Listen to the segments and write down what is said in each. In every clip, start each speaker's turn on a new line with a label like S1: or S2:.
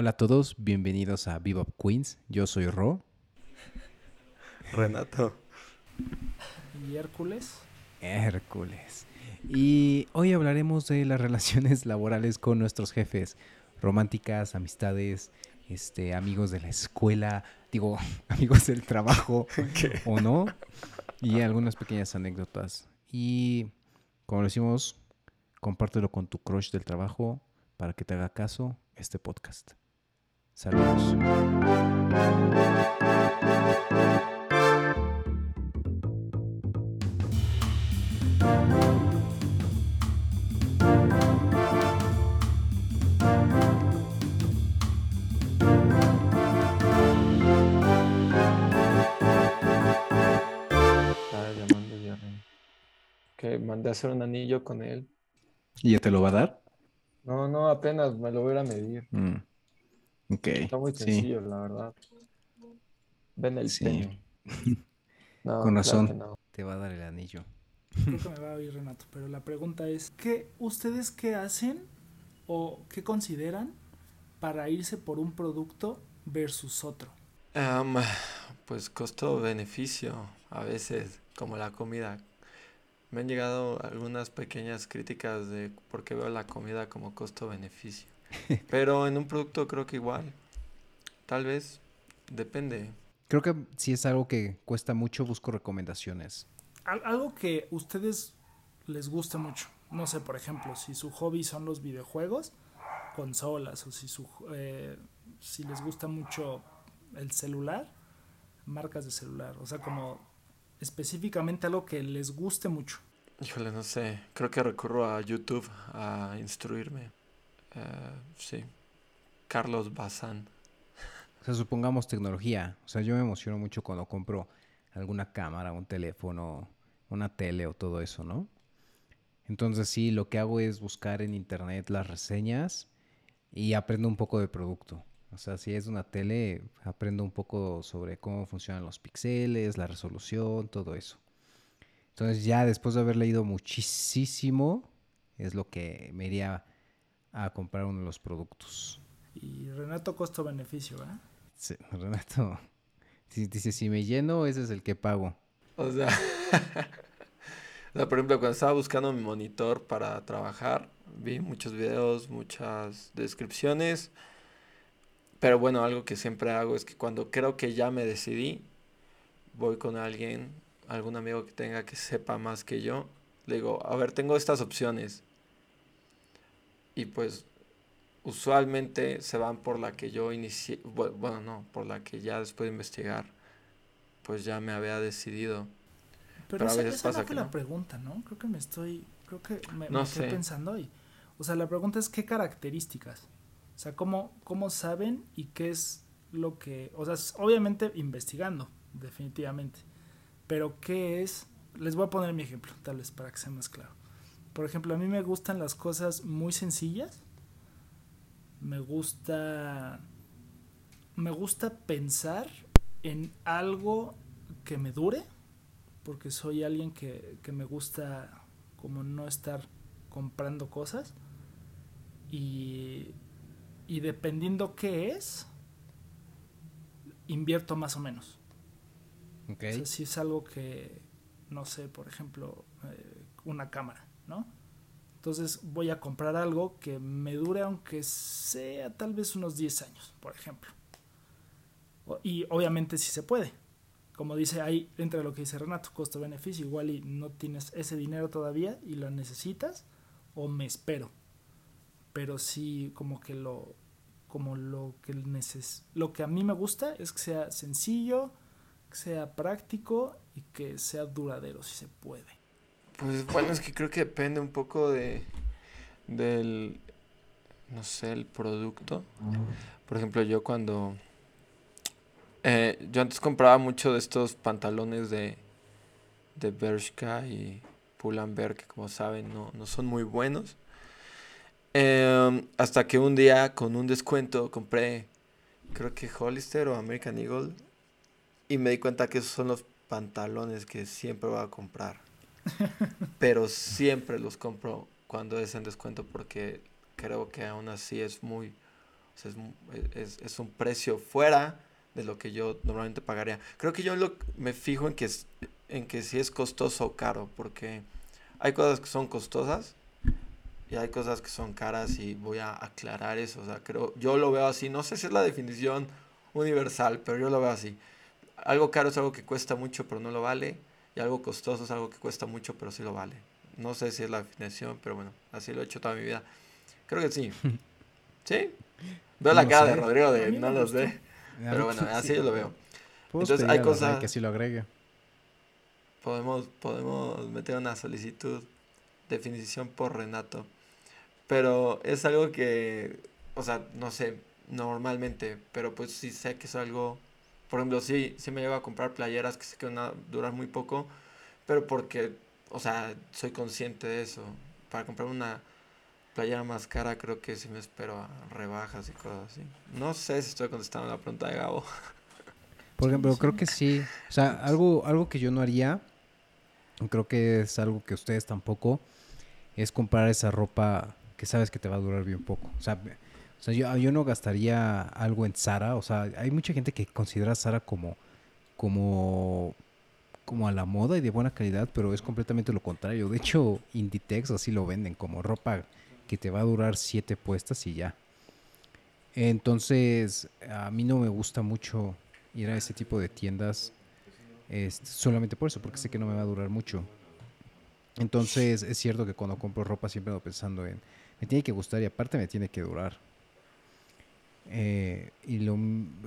S1: Hola a todos, bienvenidos a Bebop Queens. Yo soy Ro.
S2: Renato.
S3: ¿Y Hércules?
S1: Hércules. Y hoy hablaremos de las relaciones laborales con nuestros jefes, románticas, amistades, este, amigos de la escuela, digo, amigos del trabajo o no, y algunas pequeñas anécdotas. Y como decimos, compártelo con tu crush del trabajo para que te haga caso este podcast. Saludos.
S2: Ya. Que mandé a hacer un anillo con él.
S1: ¿Y ya te lo va a dar?
S2: No, no, apenas me lo voy a medir.
S1: Mm. Ok.
S2: Está muy
S1: sí.
S2: sencillo, la verdad. Ven el
S1: Sí.
S2: No,
S1: Con
S2: claro
S1: razón.
S2: que no.
S1: Te va a dar el anillo.
S3: Creo que me va a oír Renato, pero la pregunta es, ¿qué, ¿ustedes qué hacen o qué consideran para irse por un producto versus otro?
S2: Am, pues costo-beneficio, a veces, como la comida. Me han llegado algunas pequeñas críticas de por qué veo la comida como costo-beneficio. Pero en un producto creo que igual. Tal vez, depende.
S1: Creo que si es algo que cuesta mucho, busco recomendaciones.
S3: Al- algo que ustedes les gusta mucho. No sé, por ejemplo, si su hobby son los videojuegos, consolas, o si, su, eh, si les gusta mucho el celular, marcas de celular. O sea, como específicamente algo que les guste mucho.
S2: Híjole, no sé. Creo que recurro a YouTube a instruirme. Eh, sí. Carlos Bazán.
S1: O sea, supongamos tecnología. O sea, yo me emociono mucho cuando compro alguna cámara, un teléfono, una tele o todo eso, ¿no? Entonces sí, lo que hago es buscar en internet las reseñas y aprendo un poco del producto. O sea, si es una tele, aprendo un poco sobre cómo funcionan los píxeles, la resolución, todo eso. Entonces ya después de haber leído muchísimo, es lo que me iría a comprar uno de los productos.
S3: Y Renato, costo-beneficio, ¿verdad?
S1: Sí, Renato, si, dice, si me lleno, ese es el que pago.
S2: O sea, o sea, por ejemplo, cuando estaba buscando mi monitor para trabajar, vi muchos videos, muchas descripciones. Pero bueno, algo que siempre hago es que cuando creo que ya me decidí, voy con alguien, algún amigo que tenga que sepa más que yo. Le digo, a ver, tengo estas opciones. Y pues usualmente se van por la que yo inicié, bu- bueno, no, por la que ya después de investigar, pues ya me había decidido.
S3: Pero,
S2: Pero a veces
S3: esa
S2: pasa
S3: no fue
S2: que
S3: la
S2: no.
S3: pregunta, ¿no? Creo que me estoy, creo que me,
S2: No
S3: me quedé
S2: sé.
S3: pensando hoy. O sea, la pregunta es qué características. O sea, cómo, cómo saben y qué es lo que, o sea, obviamente investigando, definitivamente. Pero qué es, les voy a poner mi ejemplo, tal vez para que sea más claro. Por ejemplo, a mí me gustan las cosas muy sencillas. Me gusta, me gusta pensar en algo que me dure porque soy alguien que, que me gusta como no estar comprando cosas y, y dependiendo qué es, invierto más o menos. O sea, si es algo que, no sé, por ejemplo, eh, una cámara, Entonces voy a comprar algo que me dure aunque sea tal vez unos 10 años, por ejemplo. Y obviamente si se puede. Como dice ahí, entre lo que dice Renato, costo-beneficio, igual y no tienes ese dinero todavía y lo necesitas, o me espero. Pero sí, como que lo, como lo que neces lo que a mí me gusta es que sea sencillo, que sea práctico y que sea duradero si se puede.
S2: Pues bueno, es que creo que depende un poco de del no sé, el producto. Por ejemplo, yo cuando eh, yo antes compraba mucho de estos pantalones de de Bershka y Pull&Bear que como saben no, no son muy buenos. Em, hasta que un día con un descuento compré creo que Hollister o American Eagle y me di cuenta que esos son los pantalones que siempre voy a comprar. Pero siempre los compro cuando es en descuento porque creo que aún así es muy... O es, es, un precio fuera de lo que yo normalmente pagaría. Creo que yo lo, me fijo en que, en que si es costoso o caro, porque hay cosas que son costosas y hay cosas que son caras y voy a aclarar eso. O sea, creo, yo lo veo así. No sé si es la definición universal, pero yo lo veo así. Algo caro es algo que cuesta mucho pero no lo vale. Y algo costoso es algo que cuesta mucho pero sí lo vale. No sé si es la definición, pero bueno, así lo he hecho toda mi vida. Creo que sí. ¿Sí? Veo la cara de Rodrigo de no los ve. Pero bueno, así yo lo veo.
S1: Entonces hay cosas... Que así lo agregue.
S2: Podemos, podemos meter una solicitud, definición por Renato. Pero es algo que, o sea, no sé, normalmente, pero pues sí sé que es algo, por ejemplo, sí, sí me llevo a comprar playeras que sé que van a durar muy poco, pero porque, o sea, soy consciente de eso. Para comprar una playera más cara creo que sí me espero a rebajas y cosas así. No sé si estoy contestando la pregunta de Gabo.
S1: Por ejemplo, creo que sí. O sea, algo, algo que yo no haría, creo que es algo que ustedes tampoco, es comprar esa ropa que sabes que te va a durar bien poco. O sea, o sea yo, yo no gastaría algo en Zara. O sea, hay mucha gente que considera Zara como, como, como a la moda y de buena calidad, pero es completamente lo contrario. De hecho, Inditex así lo venden como ropa que te va a durar siete puestas y ya. Entonces, a mí no me gusta mucho ir a ese tipo de tiendas este, solamente por eso, porque sé que no me va a durar mucho. Entonces, es cierto que cuando compro ropa siempre ando pensando en me tiene que gustar y aparte me tiene que durar. Eh, y lo,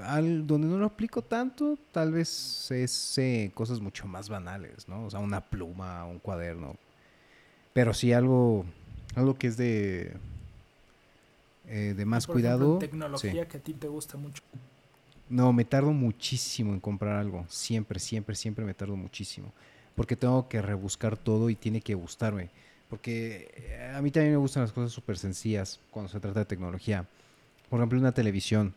S1: al, donde no lo aplico tanto, tal vez es eh, cosas mucho más banales, ¿no? O sea, una pluma, un cuaderno. Pero sí algo, algo que es de, eh, de más cuidado.
S3: tecnología que a ti te gusta mucho.
S1: No, me tardo muchísimo en comprar algo. Siempre, siempre, siempre me tardo muchísimo. Porque tengo que rebuscar todo y tiene que gustarme. Porque eh, a mí también me gustan las cosas súper sencillas cuando se trata de tecnología. Por ejemplo, una televisión.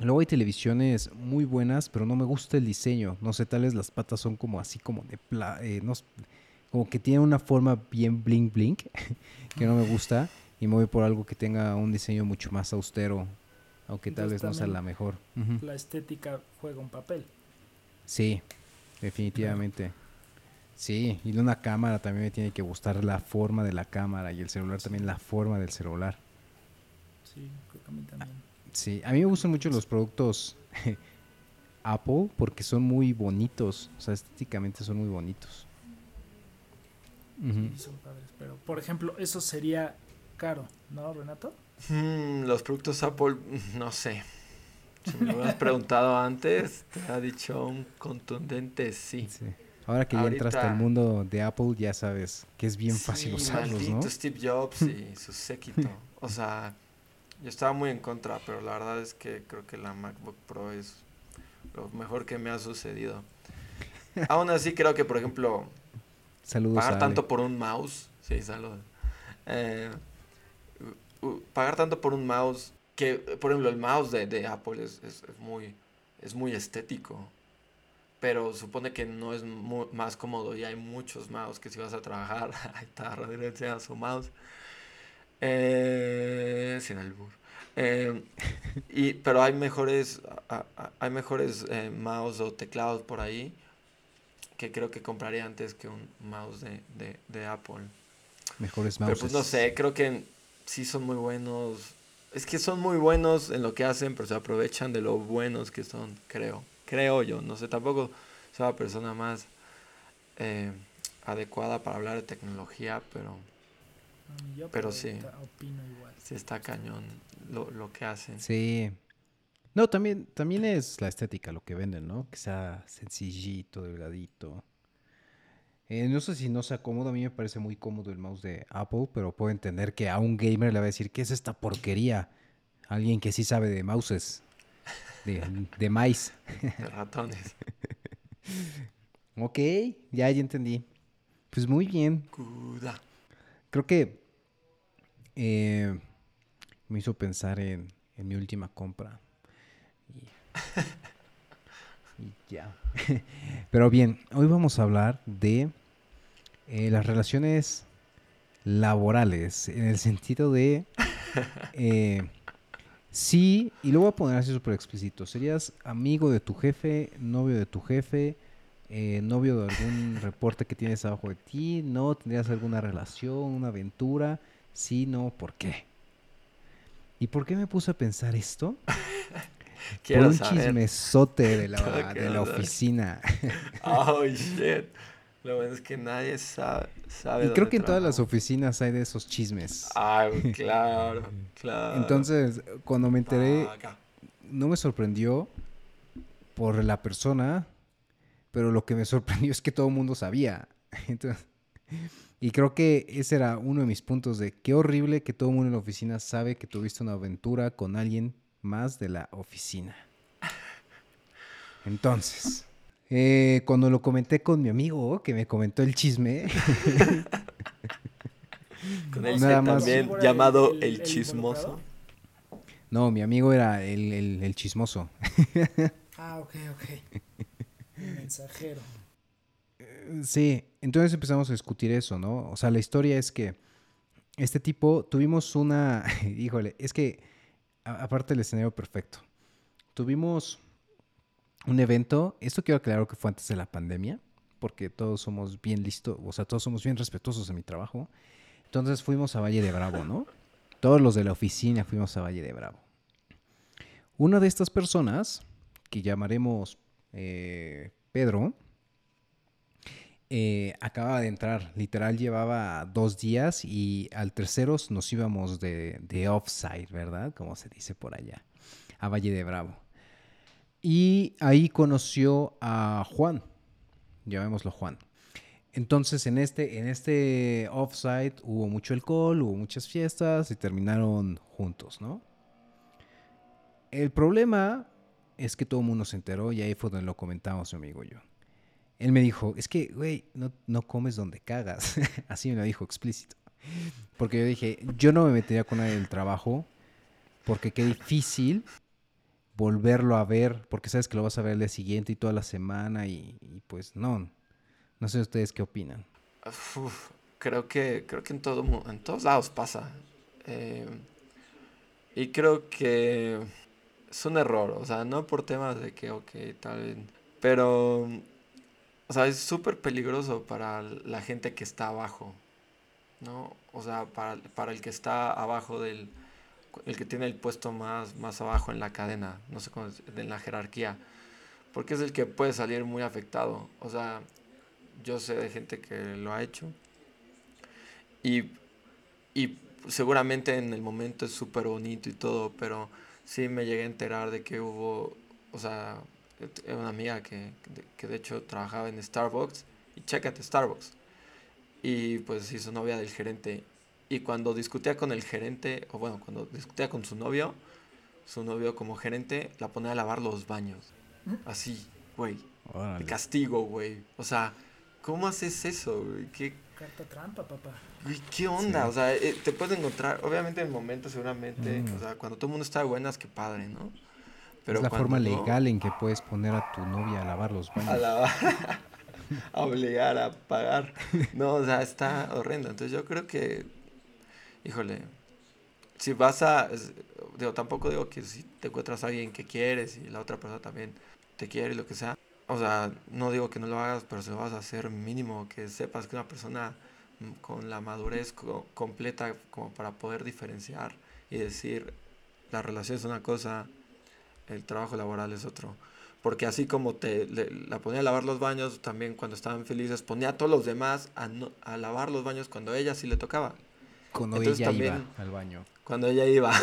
S1: Luego hay televisiones muy buenas, pero no me gusta el diseño. No sé, tal vez las patas son como así como de... Eh, como que tiene una forma bien blink blink, que no me gusta. Y me voy por algo que tenga un diseño mucho más austero, aunque tal vez no sea la mejor.
S3: La estética juega un papel.
S1: Sí, definitivamente. Sí, y una cámara también me tiene que gustar la forma de la cámara y el celular también la forma del celular.
S3: Sí, creo que a mí también.
S1: Sí, a mí me gustan mucho los productos Apple porque son muy bonitos, o sea, estéticamente son muy bonitos.
S3: Sí, son padres, pero por ejemplo, eso sería caro, ¿no, Renato?
S2: Mm, los productos Apple, no sé. Si me lo hubieras preguntado antes, te ha dicho un contundente sí. sí.
S1: Ahora que ya entraste al mundo de Apple, ya sabes que es bien fácil usarlos, ¿no?
S2: Steve Jobs y su séquito. O sea, yo estaba muy en contra, pero la verdad es que creo que la MacBook Pro es lo mejor que me ha sucedido. Aún así, creo que, por ejemplo,
S1: saludos
S2: pagar tanto por un mouse, sí, saludos. Eh, pagar tanto por un mouse, que, por ejemplo, el mouse de, de Apple es, es, muy, es muy estético pero supone que no es más cómodo y hay muchos mouse que si vas a trabajar, ahí está Rodrigo su mouse, eh, sin albur. Eh, y, pero hay mejores, hay mejores eh, mouse o teclados por ahí que creo que compraría antes que un mouse de, de, de Apple.
S1: Mejores mouse.
S2: Pero pues no sé, creo que sí son muy buenos. Es que son muy buenos en lo que hacen, pero se aprovechan de lo buenos que son, creo creo yo, no sé, tampoco soy la persona más eh, adecuada para hablar de tecnología, pero, pero sí, sí está cañón lo, lo que hacen.
S1: Sí. No, también, también es la estética lo que venden, ¿no? Que sea sencillito, delgadito. Eh, no sé si no sea cómodo, a mí me parece muy cómodo el mouse de Apple, pero puedo entender que a un gamer le va a decir, ¿qué es esta porquería? Alguien que sí sabe de mouses de, de maíz.
S2: De ratones.
S1: ok, ya, ya entendí. Pues muy bien. Creo que eh, me hizo pensar en, en mi última compra. Y, y ya. Pero bien, hoy vamos a hablar de eh, las relaciones laborales, en el sentido de eh, Sí, y lo voy a poner así súper explícito. ¿Serías amigo de tu jefe, novio de tu jefe, eh, novio de algún reporte que tienes abajo de ti? ¿No? ¿Tendrías alguna relación, una aventura? Sí, no, ¿por qué? ¿Y por qué me puse a pensar esto? Por un chismesote de la, de la oficina.
S2: oh, shit. Lo bueno es que nadie sabe. sabe
S1: y creo que en todas las oficinas hay de esos chismes.
S2: Ah, claro, claro.
S1: Entonces, cuando me enteré, no me sorprendió por la persona, pero lo que me sorprendió es que todo el mundo sabía. y creo que ese era uno de mis puntos de qué horrible que todo el mundo en la oficina sabe que tuviste una aventura con alguien más de la oficina. Entonces, eh, cuando lo comenté con mi amigo, que me comentó el chisme.
S2: con el Nada más también llamado el, chismoso.
S1: No, mi amigo era el, chismoso.
S3: ah, ok, ok. Mensajero.
S1: Eh, sí, entonces empezamos a discutir eso, ¿no? O sea, la historia es que este tipo tuvimos una, híjole, es que aparte del escenario perfecto, tuvimos un evento, esto quiero aclarar que fue antes de la pandemia, porque todos somos bien listos, o sea, todos somos bien respetuosos de mi trabajo. Entonces fuimos a Valle de Bravo, ¿no? Todos los de la oficina fuimos a Valle de Bravo. Una de estas personas, que llamaremos eh, Pedro, eh, acababa de entrar, literal llevaba dos días y al tercero nos íbamos de, de offside, ¿verdad? Como se dice por allá, a Valle de Bravo. Y ahí conoció a Juan, llamémoslo Juan. Entonces en este, en este offsite hubo mucho alcohol, hubo muchas fiestas y terminaron juntos, ¿no? El problema es que todo el mundo se enteró y ahí fue donde lo comentamos mi amigo y yo. Él me dijo, es que, güey, no, no comes donde cagas. Así me lo dijo explícito. Porque yo dije, yo no me metería con nadie del trabajo porque qué difícil volverlo a ver, porque sabes que lo vas a ver el día siguiente y toda la semana y, pues no. No sé ustedes qué opinan.
S2: creo que creo que en todo en todos lados pasa. Eh, y creo que es un error, o sea, no por temas de que, ok, tal pero, o sea, es súper peligroso para la gente que está abajo, ¿no? O sea, para, para el que está abajo del, el que tiene el puesto más, más abajo en la cadena, no sé cómo en la jerarquía, porque es el que puede salir muy afectado. O sea, yo sé de gente que lo ha hecho y, y seguramente en el momento es súper bonito y todo, pero sí me llegué a enterar de que hubo, o sea, una amiga que, que de hecho trabajaba en Starbucks y chécate Starbucks. Y pues hizo novia del gerente y cuando discutía con el gerente, o bueno, cuando discutía con su novio, su novio como gerente la ponía a lavar los baños. ¿Mm? Así, güey. De castigo, güey. O sea, ¿cómo haces eso, güey? ¿Qué...
S3: Carta trampa, papá.
S2: ¿qué onda? O sea, eh, te puedes encontrar, obviamente en momentos seguramente, mm. o sea, cuando todo el mundo está de buenas, qué padre, ¿no?
S1: Pero es la forma legal en que puedes poner a tu novia a lavar los baños.
S2: A lavar. a obligar a pagar. No, o sea, está horrendo. Entonces yo creo que híjole, si vas a, digo, tampoco digo que si te encuentras a alguien que quieres y la otra persona también te quiere y lo que sea, o sea, no digo que no lo hagas, pero si lo vas a hacer mínimo, que sepas que una persona con la madurez completa como para poder diferenciar y decir, la relación es una cosa, el trabajo laboral es otro. Porque así como te la ponía a lavar los baños, también cuando estaban felices ponía a todos los demás a, a lavar los baños cuando ella sí le tocaba.
S1: Cuando ella iba al baño.
S2: Cuando ella iba.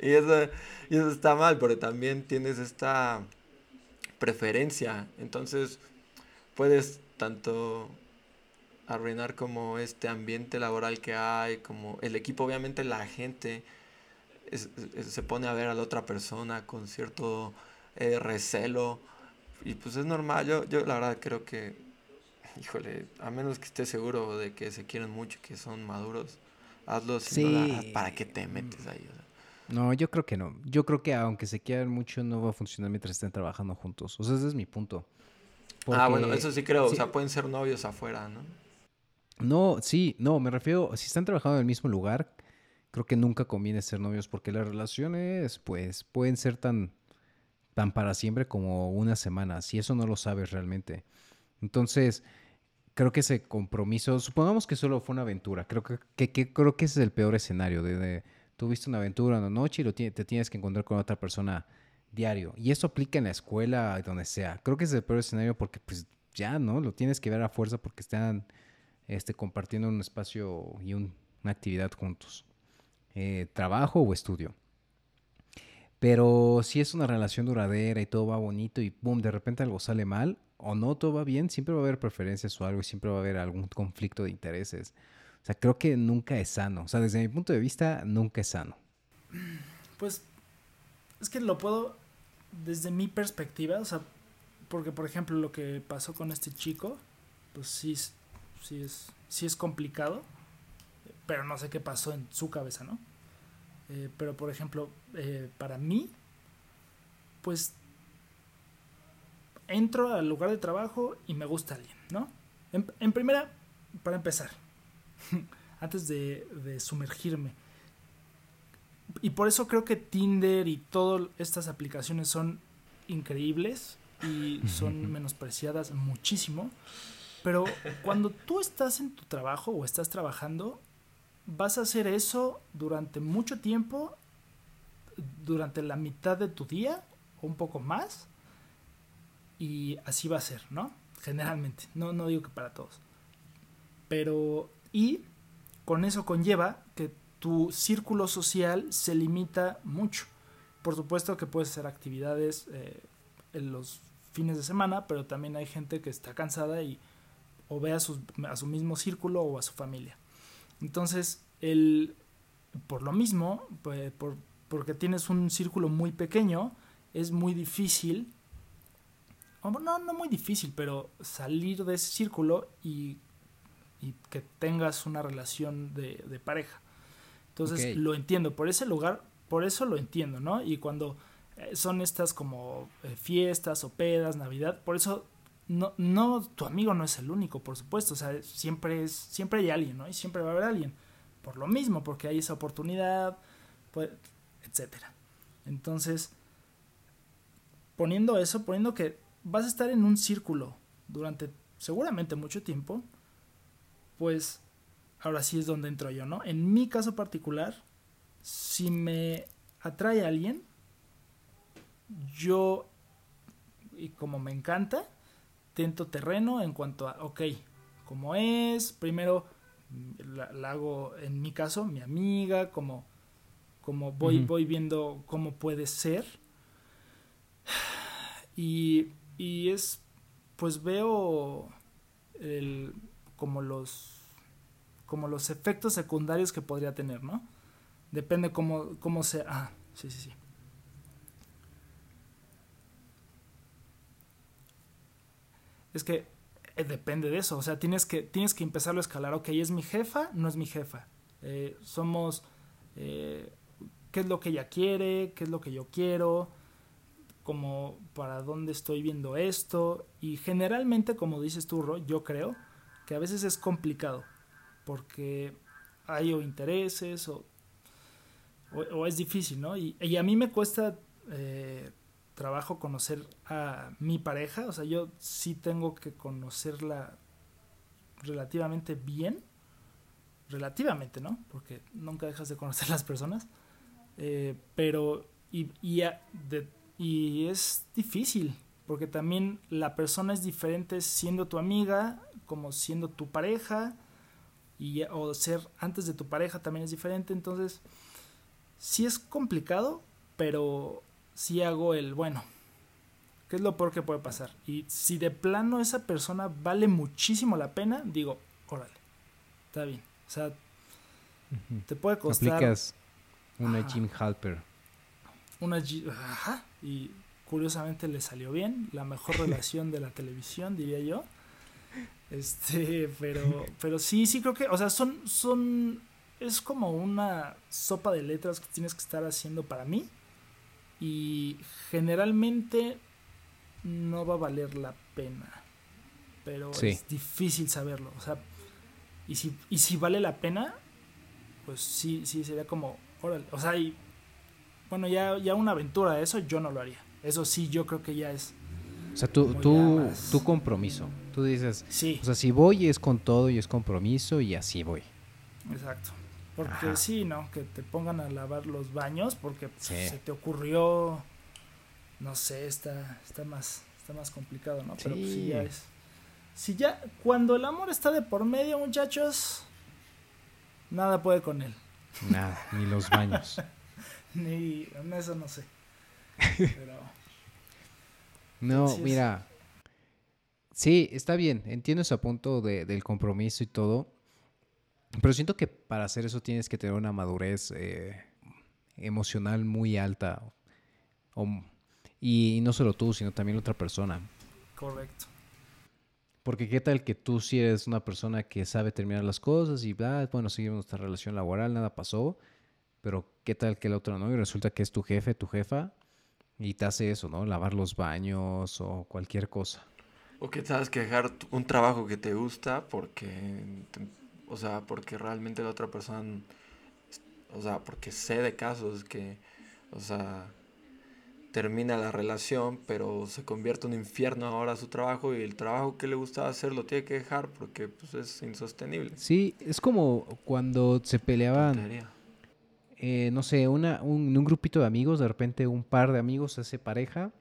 S2: y, eso, y eso está mal, porque también tienes esta preferencia. Entonces, puedes tanto arruinar como este ambiente laboral que hay, como el equipo, obviamente la gente se pone a ver a la otra persona con cierto eh, recelo. Y pues es normal, yo, yo la verdad creo que híjole, a menos que estés seguro de que se quieren mucho, que son maduros, hazlo sí. ¿para qué te metes ahí?
S1: No, yo creo que no. Yo creo que aunque se quieran mucho, no va a funcionar mientras estén trabajando juntos. O sea, ese es mi punto.
S2: ah, bueno, eso sí creo. O sea, pueden ser novios afuera, ¿no?
S1: No, sí, no, me refiero, si están trabajando en el mismo lugar, creo que nunca conviene ser novios porque las relaciones, pues, pueden ser tan, tan para siempre como una semana, si eso no lo sabes realmente. Entonces, creo que ese compromiso, supongamos que solo fue una aventura, creo que, que, creo que ese es el peor escenario, de, tuviste una aventura una noche y lo te tienes que encontrar con otra persona diario. Y eso aplica en la escuela, donde sea. Creo que es el peor escenario porque pues ya, ¿no? Lo tienes que ver a fuerza porque están este, compartiendo un espacio y una actividad juntos. Eh, trabajo o estudio. Pero si es una relación duradera y todo va bonito y boom, de repente algo sale mal o no todo va bien, siempre va a haber preferencias o algo y siempre va a haber algún conflicto de intereses. O sea, creo que nunca es sano. O sea, desde mi punto de vista, nunca es sano.
S3: Pues es que lo puedo, desde mi perspectiva, o sea, porque por ejemplo lo que pasó con este chico, pues sí, sí, es, sí es complicado pero no sé qué pasó en su cabeza, ¿no? Eh, pero por ejemplo, eh, para mí, pues entro al lugar de trabajo y me gusta alguien, ¿no? En, primera, para empezar, antes de, de, sumergirme. Y por eso creo que Tinder y todas estas aplicaciones son increíbles y son menospreciadas muchísimo. Pero cuando tú estás en tu trabajo o estás trabajando, vas a hacer eso durante mucho tiempo, durante la mitad de tu día o un poco más, y así va a ser, ¿no? Generalmente, no, no digo que para todos. Pero, y con eso conlleva que tu círculo social se limita mucho. Por supuesto que puedes hacer actividades eh, en los fines de semana, pero también hay gente que está cansada y o ve a, a su mismo círculo o a su familia. Entonces, el, por lo mismo, pues, por, porque tienes un círculo muy pequeño, es muy difícil, no, no muy difícil, pero salir de ese círculo y, y que tengas una relación de, de pareja. Entonces lo entiendo, por ese lugar, por eso lo entiendo, ¿no? Y cuando eh, son estas como eh, fiestas o pedas, Navidad, por eso no, no, tu amigo no es el único, por supuesto, o sea, siempre es, siempre hay alguien, ¿no? Y siempre va a haber alguien, por lo mismo, porque hay esa oportunidad, pues, etcétera. Entonces, poniendo eso, poniendo que vas a estar en un círculo durante seguramente mucho tiempo, pues ahora sí es donde entro yo, ¿no? En mi caso particular, si me atrae a alguien, yo, y como me encanta, tento terreno en cuanto a, ok, como es, primero la, hago, en mi caso, mi amiga, como, como voy, voy viendo cómo puede ser. Y, y es, pues veo el, como los como los efectos secundarios que podría tener, ¿no? Depende cómo, cómo sea. Ah, sí, sí, sí. es que eh, depende de eso. O sea, tienes que, tienes que empezarlo a escalar. Ok, ¿es mi jefa? No es mi jefa. Eh, somos... Eh, ¿Qué es lo que ella quiere? ¿Qué es lo que yo quiero? Como para dónde estoy viendo esto. Y generalmente, como dices tú, Ro, yo creo que a veces es complicado. Porque hay o intereses o, o, es difícil, ¿no? Y, a mí me cuesta trabajo conocer a mi pareja, o sea, yo sí tengo que conocerla relativamente bien, relativamente, ¿no? Porque nunca dejas de conocer las personas, eh, pero y, y es difícil, porque también la persona es diferente siendo tu amiga, como siendo tu pareja, y, o ser antes de tu pareja también es diferente, entonces sí es complicado, pero si hago el, bueno, ¿qué es lo peor que puede pasar? Y si de plano esa persona vale muchísimo la pena, digo, órale, está bien. O sea, te puede costar...
S1: Aplicas una Jim Halper.
S3: Una Ajá, y curiosamente le salió bien, la mejor relación de la televisión, diría yo. Este, pero, pero sí, sí creo que, o sea, son, son, es como una sopa de letras que tienes que estar haciendo para mí y generalmente no va a valer la pena. Pero es difícil saberlo. O sea, y si, y si vale la pena, pues sí, sí sería como, órale, o sea, y, bueno, ya, ya una aventura de eso yo no lo haría. Eso sí, yo creo que ya es.
S1: O sea, tú, tú, tu compromiso. Tú dices,
S3: sí.
S1: o sea, si voy es con todo y es compromiso y así voy.
S3: Exacto. Porque sí, ¿no? Que te pongan a lavar los baños porque pues, se te ocurrió, no sé, está, está más, está más complicado, ¿no? Pero pues, sí ya es. Si ya, cuando el amor está de por medio, muchachos, nada puede con él.
S1: Nada, ni los baños.
S3: ni, eso no sé. Pero.
S1: No, mira. Sí, está bien. Entiendo ese punto de, del compromiso y todo. Pero siento que para hacer eso tienes que tener una madurez eh, emocional muy alta. y, no solo tú, sino también otra persona.
S3: Correcto.
S1: Porque qué tal que tú si eres una persona que sabe terminar las cosas y ah, bueno, seguimos nuestra relación laboral, nada pasó, pero qué tal que el otro no y resulta que es tu jefe, tu jefa y te hace eso, ¿no? Lavar los baños o cualquier cosa.
S2: O que sabes que dejar un trabajo que te gusta porque o sea, porque realmente la otra persona, o sea, porque sé de casos que, o sea, termina la relación, pero se convierte en un infierno ahora su trabajo y el trabajo que le gustaba hacer lo tiene que dejar porque pues, es insostenible.
S1: Sí, es como cuando se peleaban, eh, no sé, una, un, un grupito de amigos, de repente un par de amigos se hace pareja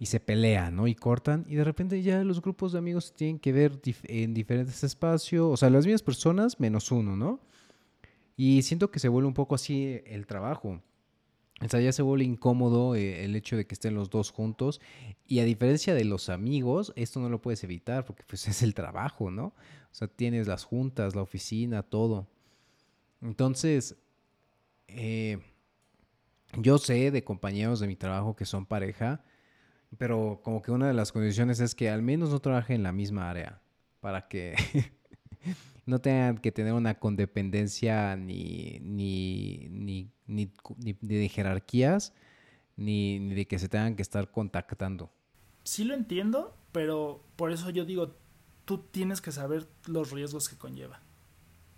S1: y se pelean, ¿no? Y cortan y de repente ya los grupos de amigos tienen que ver en diferentes espacios, o sea, las mismas personas menos uno, ¿no? Y siento que se vuelve un poco así el trabajo. O sea, ya se vuelve incómodo eh, el hecho de que estén los dos juntos. Y a diferencia de los amigos, esto no lo puedes evitar porque pues es el trabajo, ¿no? O sea, tienes las juntas, la oficina, todo. Entonces, eh, yo sé de compañeros de mi trabajo que son pareja pero como que una de las condiciones es que al menos no trabaje en la misma área para que no tengan que tener una condependencia ni, ni, ni, ni, de jerarquías ni, ni de que se tengan que estar contactando.
S3: Sí lo entiendo, pero por eso yo digo, tú tienes que saber los riesgos que conlleva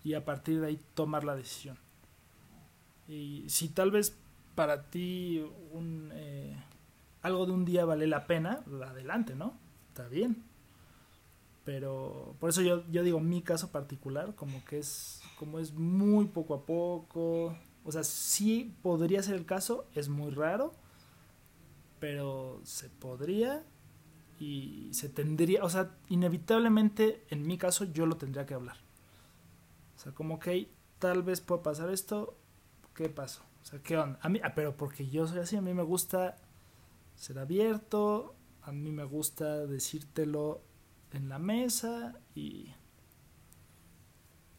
S3: y a partir de ahí tomar la decisión. Y si tal vez para ti un... Eh, algo de un día vale la pena, adelante, ¿no? Está bien. Pero por eso yo, yo digo mi caso particular, como que es, como es muy poco a poco. O sea, sí podría ser el caso, es muy raro, pero se podría y se tendría, o sea, inevitablemente en mi caso yo lo tendría que hablar. O sea, como que tal vez pueda pasar esto, ¿qué pasó? O sea, ¿qué onda? A mí, ah, pero porque yo soy así, a mí me gusta ser abierto, a mí me gusta decírtelo en la mesa y,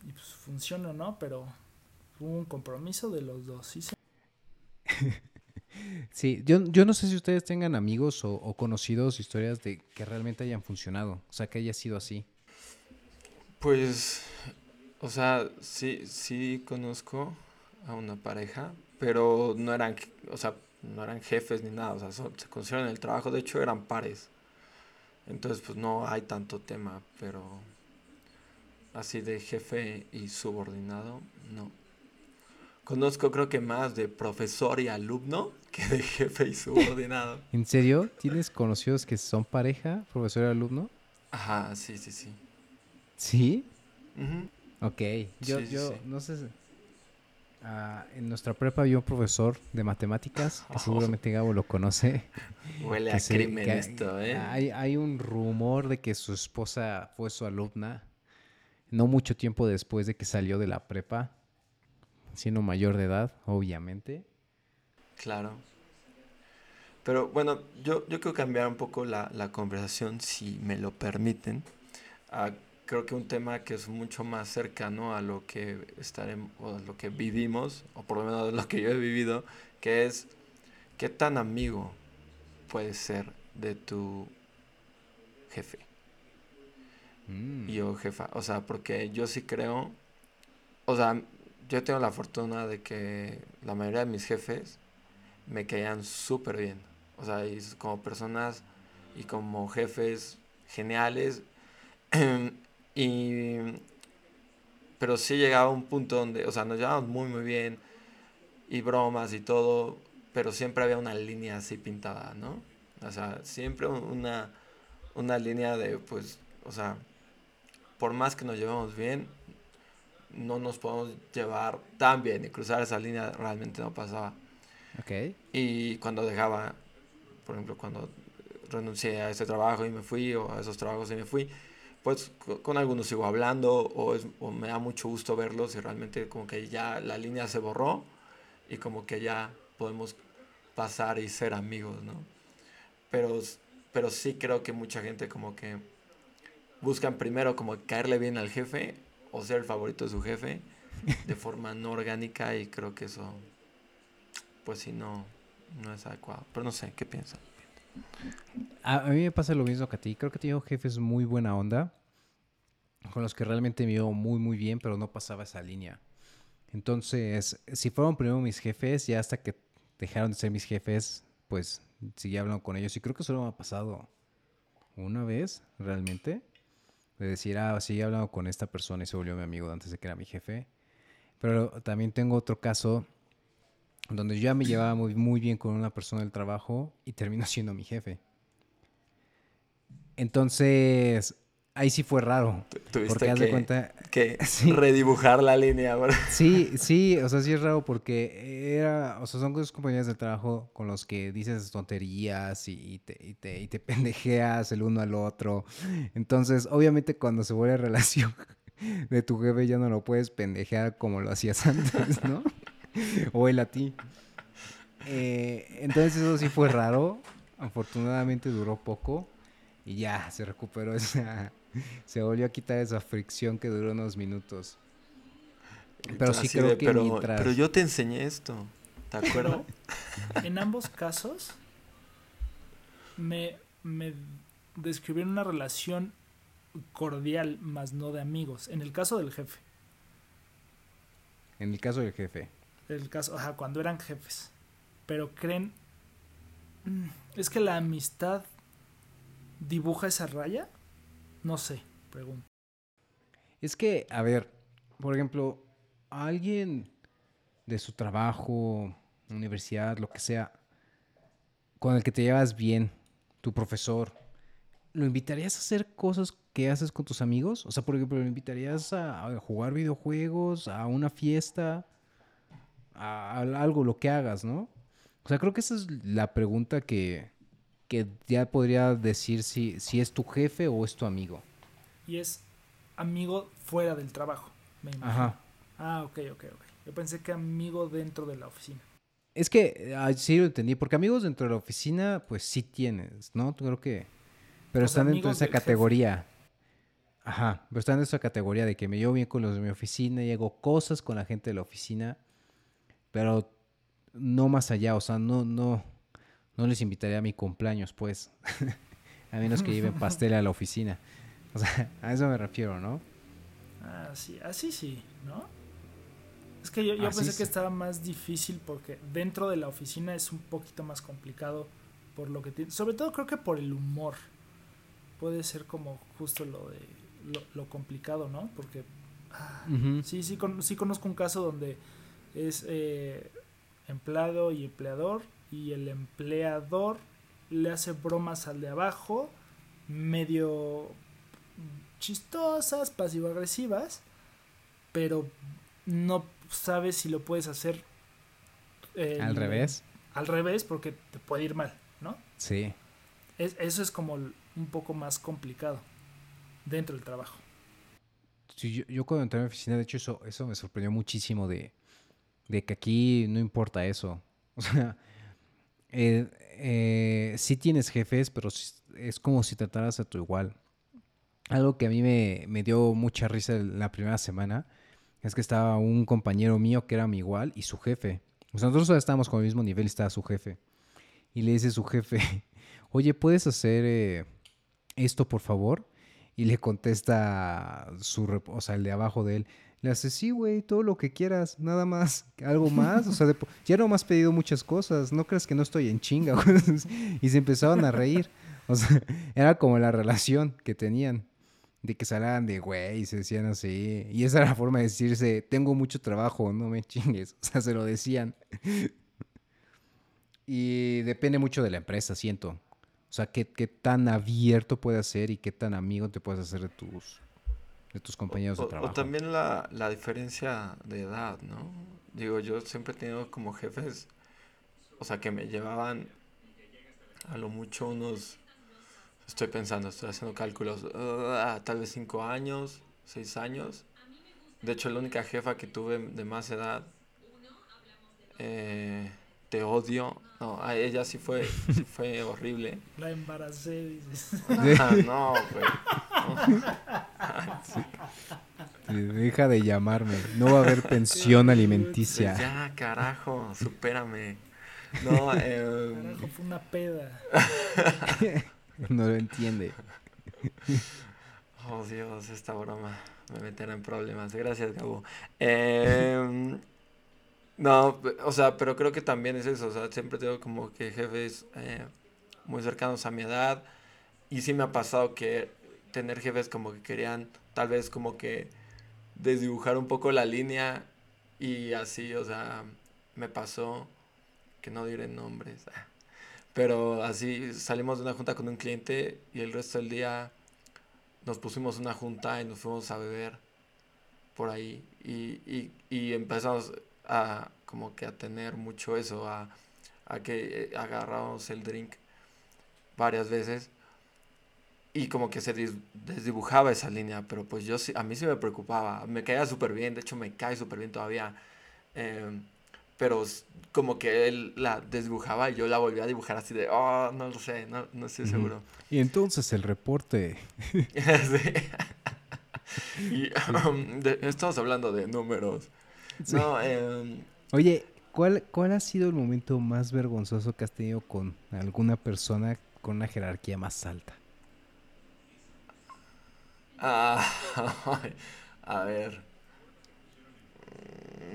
S3: y pues funciona, ¿no? Pero fue un compromiso de los dos, ¿sí?
S1: sí, yo, yo no sé si ustedes tengan amigos o, o, conocidos, historias de que realmente hayan funcionado, o sea, que haya sido así.
S2: Pues, o sea, sí, sí conozco a una pareja, pero no eran, o sea, no eran jefes ni nada, o sea, se conocieron en el trabajo, de hecho eran pares. Entonces, pues no hay tanto tema, pero así de jefe y subordinado, no. Conozco creo que más de profesor y alumno que de jefe y subordinado.
S1: ¿En serio? ¿Tienes conocidos que son pareja, profesor y alumno?
S2: Ajá, sí, sí, sí.
S1: ¿Sí? Ok, yo, yo no sé Ah, en nuestra prepa había un profesor de matemáticas, que seguramente Gabo lo conoce.
S2: Huele a crimen esto, ¿eh?
S1: Hay, hay, un rumor de que su esposa fue su alumna, no mucho tiempo después de que salió de la prepa, siendo mayor de edad, obviamente.
S2: Claro. Pero bueno, yo, yo quiero cambiar un poco la, la conversación, si me lo permiten, a creo que un tema que es mucho más cercano a lo que estaremos, o lo que vivimos, o por lo menos lo que yo he vivido, que es qué tan amigo puedes ser de tu jefe. Mm. Y o jefa. O sea, porque yo sí creo, o sea, yo tengo la fortuna de que la mayoría de mis jefes me caían súper bien. O sea, y como personas y como jefes geniales. Y, pero sí llegaba un punto donde, o sea, nos llevábamos muy, muy bien y bromas y todo, pero siempre había una línea así pintada, ¿no? O sea, siempre una, una línea de, pues, o sea, por más que nos llevemos bien, no nos podemos llevar tan bien y cruzar esa línea realmente no pasaba.
S1: Ok.
S2: Y cuando dejaba, por ejemplo, cuando renuncié a ese trabajo y me fui, o a esos trabajos y me fui, pues con algunos sigo hablando, o, es, o me da mucho gusto verlos y realmente como que ya la línea se borró y como que ya podemos pasar y ser amigos, ¿no? Pero, pero sí creo que mucha gente como que buscan primero como caerle bien al jefe o ser el favorito de su jefe de forma no orgánica y creo que eso pues si no no es adecuado pero no sé qué piensan
S1: a, a, mí me pasa lo mismo que a ti creo que tengo jefes muy buena onda con los que realmente me iba muy muy bien pero no pasaba esa línea entonces si fueron primero mis jefes ya hasta que dejaron de ser mis jefes pues seguí hablando con ellos y creo que solo me ha pasado una vez realmente de decir, ah, sí, he hablado con esta persona y se volvió mi amigo antes de que era mi jefe. Pero también tengo otro caso donde yo ya me llevaba muy, muy bien con una persona del trabajo y terminó siendo mi jefe. Entonces, ahí sí fue raro.
S2: Tuviste porque que, de cuenta, que sí. redibujar la línea. ¿verdad?
S1: Sí, sí, o sea, sí es raro porque era, o sea, son dos compañeros del trabajo con los que dices tonterías y, te, y, te, y te pendejeas el uno al otro. Entonces, obviamente cuando se vuelve relación de tu jefe ya no lo puedes pendejear como lo hacías antes, ¿no? o él a ti. Eh, entonces eso sí fue raro. Afortunadamente duró poco y ya se recuperó esa, se volvió a quitar esa fricción que duró unos minutos. Pero sí creo que
S2: pero, pero yo te enseñé esto, ¿te acuerdas?
S3: en ambos casos me, me describieron una relación cordial, más no de amigos. En el caso del jefe.
S1: En el caso del jefe.
S3: El caso, ajá, cuando eran jefes. Pero creen. Mm, es que la amistad dibuja esa raya. No sé, pregunto.
S1: Es que, a ver, por ejemplo, alguien de su trabajo, universidad, lo que sea, con el que te llevas bien, tu profesor, ¿lo invitarías a hacer cosas que haces con tus amigos? O sea, por ejemplo, ¿lo invitarías a, jugar videojuegos, a una fiesta, a, algo, lo que hagas, ¿no? O sea, creo que esa es la pregunta que, que ya podría decir si, si es tu jefe o es tu amigo.
S3: Y es amigo fuera del trabajo, me imagino. Ajá. Ah, ok, ok, ok. Yo pensé que amigo dentro de la oficina.
S1: Es que ah, sí lo entendí, porque amigos dentro de la oficina, pues sí tienes, ¿no? Creo que. Pero están dentro de esa categoría. Ajá, pero están en esa categoría de que me llevo bien con los de mi oficina y hago cosas con la gente de la oficina, pero no más allá, o sea, no, no, no les invitaría a mi cumpleaños, pues. a menos que lleven pastel a la oficina. O sea, a eso me refiero, ¿no?
S3: Así, así sí, ¿no? Es que yo, pensé que estaba más difícil porque dentro de la oficina es un poquito más complicado por lo que tiene. Sobre todo creo que por el humor. Puede ser como justo lo de lo, complicado, ¿no? Porque ah, sí, sí, sí conozco un caso donde es eh, empleado y empleador y el empleador le hace bromas al de abajo, medio chistosas, pasivo-agresivas, pero no sabes si lo puedes hacer
S1: al revés.
S3: Al revés, porque te puede ir mal, ¿no?
S1: Sí.
S3: eso es como un poco más complicado dentro del trabajo.
S1: Sí, yo, yo cuando entré a mi oficina, de hecho, eso, eso me sorprendió muchísimo de, de que aquí no importa eso. O sea, eh, eh, sí tienes jefes, pero es como si trataras a tu igual. Algo que a mí me, dio mucha risa la primera semana es que estaba un compañero mío que era mi igual y su jefe. Nosotros estábamos con el mismo nivel y estaba su jefe. Y le dice su jefe, oye, ¿puedes hacer eh, esto por favor? Y le contesta su, o sea, el de abajo de él, le hace, sí, güey, todo lo que quieras, nada más, algo más. O sea, ya no me has pedido muchas cosas, no crees que no estoy en chinga. y se empezaron a reír. O sea, era como la relación que tenían. de que salgan de güey y se decían así. Y esa era la forma de decirse, tengo mucho trabajo, no me chingues. O sea, se lo decían. y depende mucho de la empresa, siento. O sea, qué, qué tan abierto puedes ser y qué tan amigo te puedes hacer de tus, de tus compañeros
S2: O,
S1: de
S2: o
S1: trabajo.
S2: también la, la diferencia de edad, ¿no? Digo, yo siempre he tenido como jefes, o sea, que me llevaban a lo mucho unos, estoy pensando, estoy haciendo cálculos, ah, tal vez cinco años, seis años. De hecho, la única jefa que tuve de más edad, eh, te odio, no, a ella sí fue, sí fue horrible.
S3: La embaracé, dices.
S2: Ah, no, güey.
S1: Sí, Deja de llamarme. No va a haber pensión
S2: Pues
S1: alimenticia.
S2: ya, carajo, supérame. No, eh,
S3: Carajo, fue una peda.
S1: No lo entiende.
S2: oh Dios, esta broma me meterá en problemas. Gracias, Gabo. Em, no, o sea, pero creo que también es eso. O sea, siempre tengo como que jefes eh, muy cercanos a mi edad. Y sí me ha pasado que tener jefes como que querían tal vez como que desdibujar un poco la línea. Y así, o sea, me pasó que no diré nombres. Pero así salimos de una junta con un cliente y el resto del día nos pusimos una junta y nos fuimos a beber por ahí y, y, y empezamos a como que a tener mucho eso, a, a que eh, agarramos el drink varias veces y como que se desdibujaba esa línea, pero pues yo sí, a mí sí me preocupaba, me caía súper bien, de hecho me cae súper bien todavía, em, pero como que él la desdibujaba y yo la volvía a dibujar así de, oh, no lo sé, no, no estoy seguro.
S1: Y entonces el reporte.
S2: Y, um, de- estamos hablando de números.
S1: Sí.
S2: No, em,
S1: Oye, ¿cuál, ¿cuál ha sido el momento más vergonzoso que has tenido con alguna persona con una jerarquía más alta?
S2: Ah, a ver.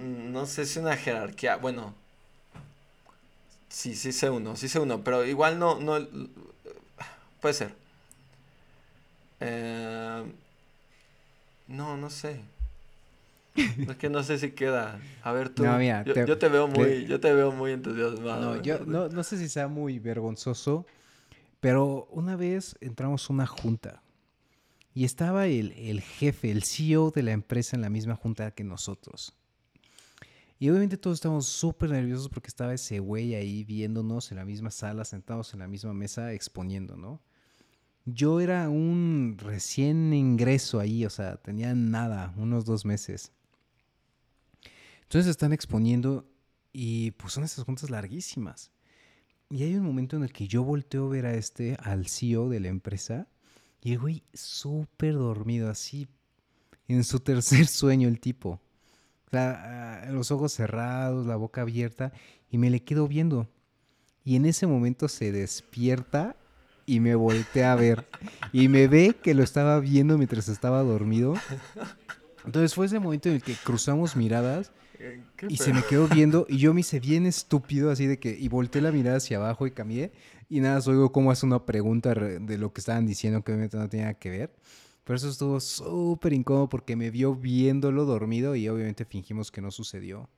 S2: Mm, No sé si una jerarquía. Bueno. Sí, sí sé uno, sí sé uno, pero igual no, no. Puede ser. Em, no, no sé. Es que no sé si queda. A ver tú.
S1: No, mira,
S2: yo,
S1: te-
S2: yo te veo
S1: te-
S2: muy, yo te veo muy entusiasmado.
S1: No, yo no, no sé si sea muy vergonzoso, pero una vez entramos a una junta y estaba el, el jefe, el CEO de la empresa en la misma junta que nosotros. Y obviamente todos estábamos súper nerviosos porque estaba ese güey ahí viéndonos en la misma sala, sentados en la misma mesa, exponiendo, ¿no? Yo era un recién ingreso ahí, o sea, tenía nada, unos dos meses. Entonces están exponiendo y pues son esas juntas larguísimas. Y hay un momento en el que yo volteo a ver a este, al CEO de la empresa, y el güey súper dormido, así, en su tercer sueño el tipo. Sea, ah, los ojos cerrados, la boca abierta, y me le quedo viendo. Y en ese momento se despierta y me voltea a ver. Y me ve que lo estaba viendo mientras estaba dormido. Entonces fue ese momento en el que cruzamos miradas
S2: Eh, ¿Qué
S1: y se me quedó viendo y yo me hice bien estúpido así de que y volteé la mirada hacia abajo y cambié y nada, oigo cómo hace una pregunta re- de lo que estaban diciendo que obviamente no tenía nada que ver. Pero eso estuvo súper incómodo porque me vio viéndolo dormido y obviamente fingimos que no sucedió.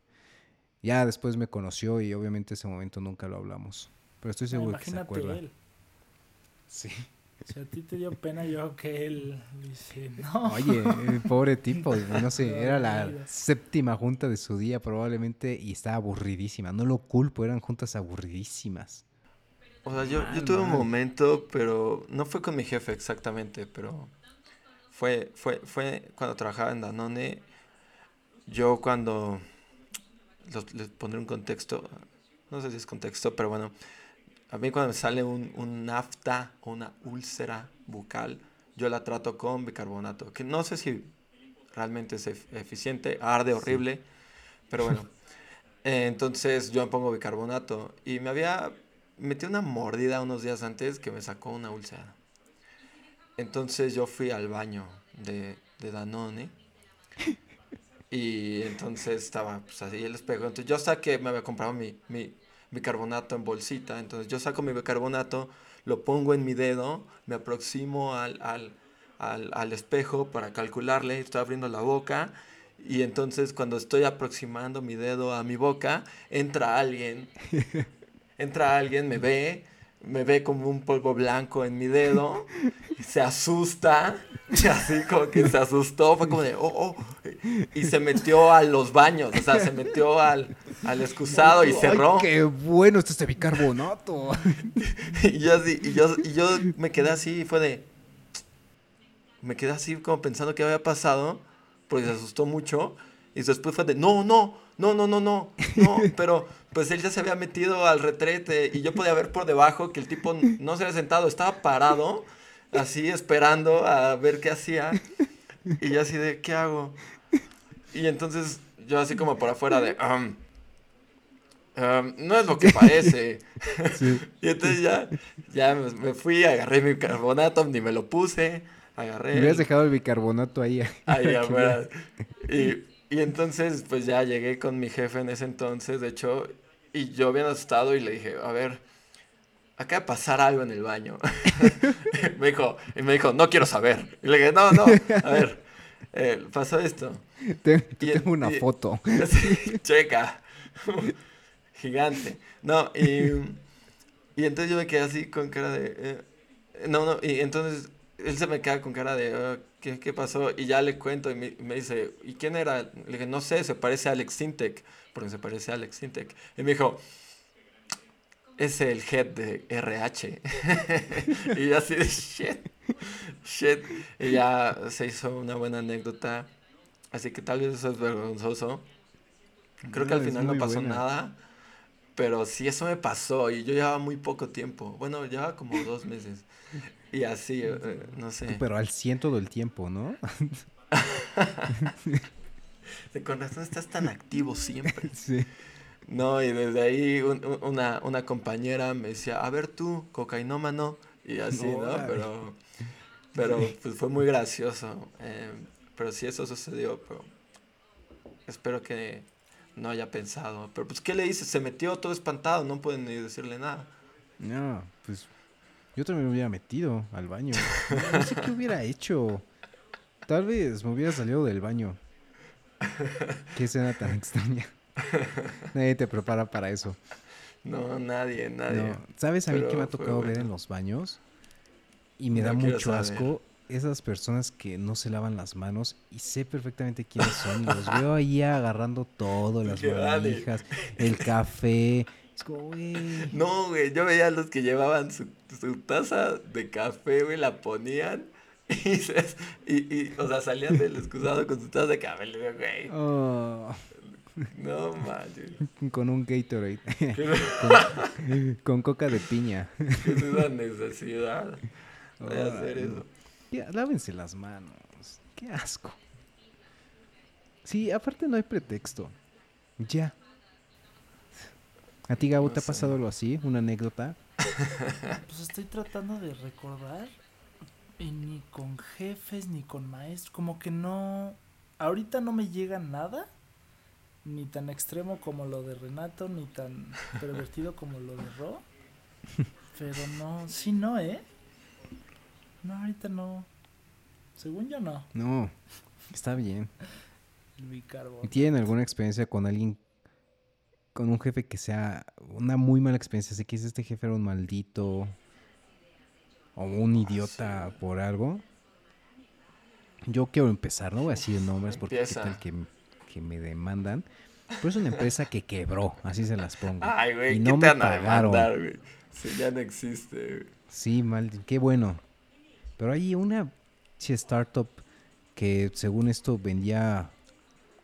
S1: Ya después me conoció y obviamente ese momento nunca lo hablamos. Pero estoy seguro que se acuerda.
S3: él.
S1: Sí.
S3: Si a ti te dio pena, yo que él dice, no.
S1: Oye, el pobre tipo, no sé, era la séptima junta de su día probablemente y estaba aburridísima. No lo culpo, eran juntas aburridísimas.
S2: O sea, yo, yo
S1: Mal,
S2: tuve un momento, pero no fue con mi jefe exactamente, pero fue, fue, fue cuando trabajaba en Danone. Yo cuando, los- les pondré un contexto, no sé si es contexto, pero bueno, a mí cuando me sale un, un nafta o una úlcera bucal, yo la trato con bicarbonato, que no sé si realmente es ef- eficiente, arde horrible, pero bueno. Eh, entonces yo me pongo bicarbonato y me había metido una mordida unos días antes que me sacó una úlcera. Entonces yo fui al baño de, de Danone y entonces estaba pues, así el espejo. Entonces yo saqué, me había comprado mi, mi bicarbonato en bolsita. Entonces yo saco mi bicarbonato, lo pongo en mi dedo, me aproximo al, al, al, al espejo para calcularle, estoy abriendo la boca y entonces cuando estoy aproximando mi dedo a mi boca, entra alguien, entra alguien, me ve, me ve como un polvo blanco en mi dedo, se asusta, y así como que se asustó, fue como de, oh, oh, y se metió a los baños, o sea, se metió al, al excusado y cerró.
S1: Ay, qué bueno, esto es de bicarbonato.
S2: y yo así, y yo, y yo me quedé así, y fue de, me quedé así como pensando qué había pasado, porque se asustó mucho, y después fue de, no, no, no, no, no, no, no, pero pues él ya se había metido al retrete y yo podía ver por debajo que el tipo no se había sentado, estaba parado, así esperando a ver qué hacía, y yo así de, ¿qué hago? Y entonces yo así como por afuera de, um, um, no es lo que parece.
S1: Sí.
S2: y entonces ya, ya me fui, agarré mi carbonato, ni me lo puse, agarré.
S1: Me hubieras dejado el bicarbonato ahí.
S2: Ahí. Y, y entonces, pues ya llegué con mi jefe en ese entonces, de hecho, y yo bien asustado y le dije, a ver, acaba de pasar algo en el baño. me dijo, y me dijo, no quiero saber. Y le dije, no, no, a ver, eh, pasó esto.
S1: Te-
S2: Y-
S1: tengo una
S2: y-
S1: foto.
S2: Checa. Gigante. No, y, y entonces yo me quedé así con cara de... eh, no, no, y entonces él se me queda con cara de... "Ah, ¿qué, ¿Qué pasó? Y ya le cuento y me, me dice, ¿y quién era? Le dije, no sé, se parece a Alex Sintek, porque se parece a Alex Sintek. Y me dijo, es el head de RH. y yo así de, shit, shit. Y ya se hizo una buena anécdota. Así que tal vez eso es vergonzoso. Creo que
S1: Ah,
S2: al
S1: es
S2: final no pasó
S1: buena.
S2: nada. Pero sí, eso me pasó y yo llevaba muy poco tiempo. Bueno, llevaba como dos meses. Y así, eh, no sé.
S1: Pero al cien todo el tiempo, ¿no?
S2: De Con razón estás tan activo siempre.
S1: sí.
S2: No, y desde ahí un- un- una, una compañera me decía, a ver tú, cocainómano. Y así, ¿no? Pero, pero pues fue muy gracioso. eh, pero sí, eso sucedió. Pero espero que no haya pensado. Pero pues, ¿qué le dices? Se metió todo espantado, no pueden ni decirle nada.
S1: No, pues yo también me hubiera metido al baño. No, sé qué hubiera hecho. Tal vez me hubiera salido del baño. Qué escena tan extraña. Nadie te prepara para eso.
S2: No, nadie, nadie.
S1: No. ¿Sabes a mí qué me ha tocado ver en los baños? Y me
S2: No
S1: da mucho
S2: saber.
S1: asco esas personas que no se lavan las manos y sé perfectamente quiénes son. Los veo ahí agarrando todo, las manijas, el café. Es como, güey.
S2: No, güey, yo veía a los que llevaban su, su taza de café, güey, la ponían y, se- y, y, o sea, salían del excusado con su taza de café. Le digo, güey,
S1: Oh,
S2: no manches.
S1: con un Gatorade.
S2: ¿Qué,
S1: con, con coca de piña.
S2: qué es esa necesidad de hacer
S1: Ay,
S2: eso?
S1: Ya, lávense las manos. Qué asco. Sí, aparte no hay pretexto. Ya. ¿A ti, Gabo,
S2: No
S1: te ha pasado algo así? ¿Una anécdota?
S3: Pues estoy tratando de recordar. Y ni con jefes, ni con maestros. Como que no. Ahorita no me llega nada. Ni tan extremo como lo de Renato, ni tan pervertido como lo de Ro. Pero no, sí, no, ¿eh? No, ahorita no. Según yo, no.
S1: No, está bien.
S3: El bicarbonato.
S1: ¿Y ¿Tienen alguna experiencia con alguien, con un jefe que sea una muy mala experiencia? Así que este jefe era un maldito o un idiota por algo. Yo quiero empezar, no voy a decir nombres porque qué
S2: Empieza.
S1: tal que, que me demandan. Pero es una empresa que quebró, así se las pongo.
S2: Ay, güey,
S1: y
S2: ¿qué
S1: no
S2: te
S1: me
S2: van a demandar, güey? Si ya no existe, güey.
S1: Sí, mal, qué bueno. Pero hay una startup que según esto vendía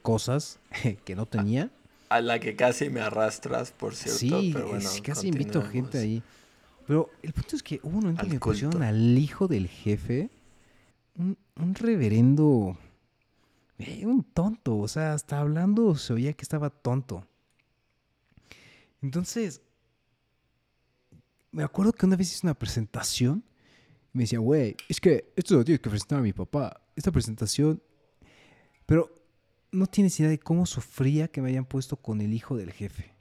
S1: cosas que no tenía.
S2: A la que casi me arrastras, por cierto.
S1: sí,
S2: pero bueno,
S1: es- casi invito gente ahí. Pero el punto es que hubo un momento
S2: Al
S1: que me pusieron al hijo del jefe, un, un reverendo, eh, un tonto, o sea, hasta hablando se oía que estaba tonto. Entonces, me acuerdo que una vez hice una presentación me decía, güey, es que esto lo tienes que presentar a mi papá. Esta presentación. Pero no tienes idea de cómo sufría que me hayan puesto con el hijo del jefe.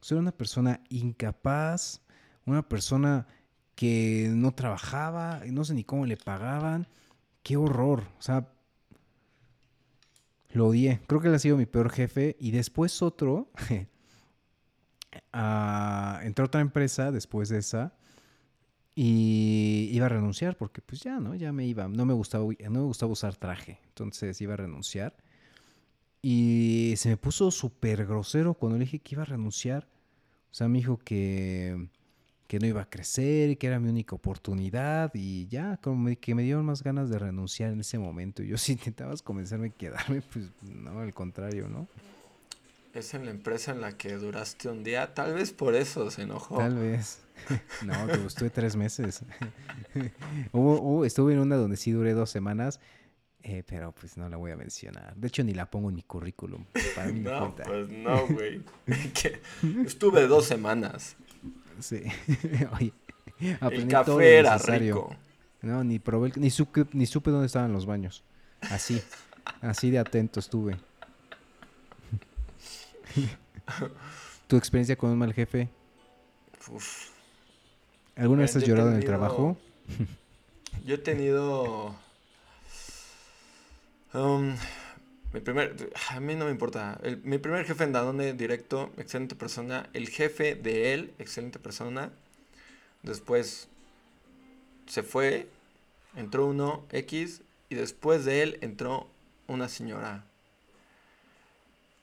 S1: O sea, era una persona incapaz, una persona que no trabajaba, no sé ni cómo le pagaban, qué horror. O sea, lo odié. Creo que él ha sido mi peor jefe. Y después otro. uh, entró otra empresa después de esa. Y iba a renunciar porque pues ya, ¿no? Ya me iba. No me gustaba, no me gustaba usar traje. Entonces iba a renunciar. Y se me puso súper grosero cuando le dije que iba a renunciar. O sea, me dijo que, que no iba a crecer, que era mi única oportunidad y ya, como que me dieron más ganas de renunciar en ese momento. Y yo si intentabas convencerme de quedarme, pues no, al contrario, ¿no?
S2: Es en la empresa en la que duraste un día, tal vez por eso se enojó.
S1: Tal vez. no, pero estuve tres meses. hubo, estuve en una donde sí duré dos semanas eh, pero pues no la voy a mencionar. De hecho, ni la pongo en mi currículum. Para mí
S2: no, pues no, güey. Estuve dos semanas.
S1: Sí. Oye, el café era rico. No, ni probé, ni, supe, ni supe dónde estaban los baños. Así, así de atento estuve. ¿Tu experiencia con un mal jefe? Uf. ¿Alguna vez has llorado en el trabajo?
S2: Yo he tenido Um, mi primer, a mí no me importa. mi primer jefe en Danone directo, excelente persona. El jefe de él, excelente persona. Después se fue, entró uno X y después de él entró una señora.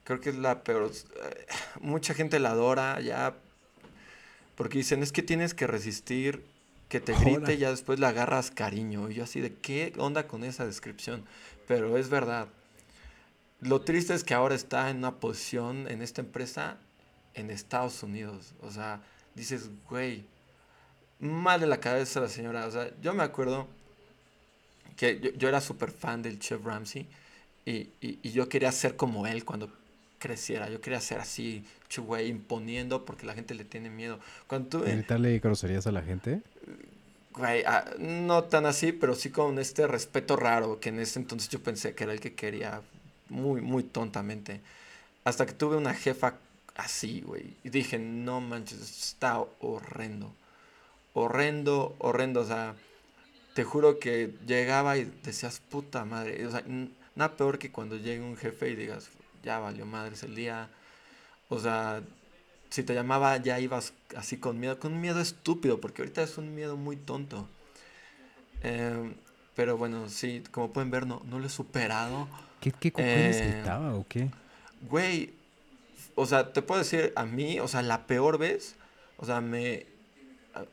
S2: Creo que es la peor. Eh, mucha gente la adora ya. Porque dicen, es que tienes que resistir que te grite y ya después le agarras cariño. Y yo así de, ¿qué onda con esa descripción? pero es verdad. Lo triste es que ahora está en una posición en esta empresa en Estados Unidos. O sea, dices, güey, mal de la cabeza la señora. O sea, yo me acuerdo que yo, era súper fan del Chef Ramsey y, y, yo quería ser como él cuando creciera. Yo quería ser así, güey, imponiendo porque la gente le tiene miedo. Cuando tuve...
S1: ¿Gritarle groserías a la gente?
S2: Ah, no tan así, pero sí con este respeto raro que en ese entonces yo pensé que era el que quería muy, muy tontamente. Hasta que tuve una jefa así, güey. Y dije, no manches, está horrendo. Horrendo, horrendo. O sea, te juro que llegaba y decías, puta madre. O sea, nada peor que cuando llegue un jefe y digas, ya valió madres el día. O sea, si te llamaba ya ibas así con miedo, con un miedo estúpido, porque ahorita es un miedo muy tonto. Em, pero bueno, sí, como pueden ver, no, no lo he superado.
S1: ¿Qué, qué eh, o qué?
S2: Güey, o sea, te puedo decir, a mí, o sea, la peor vez, o sea, me,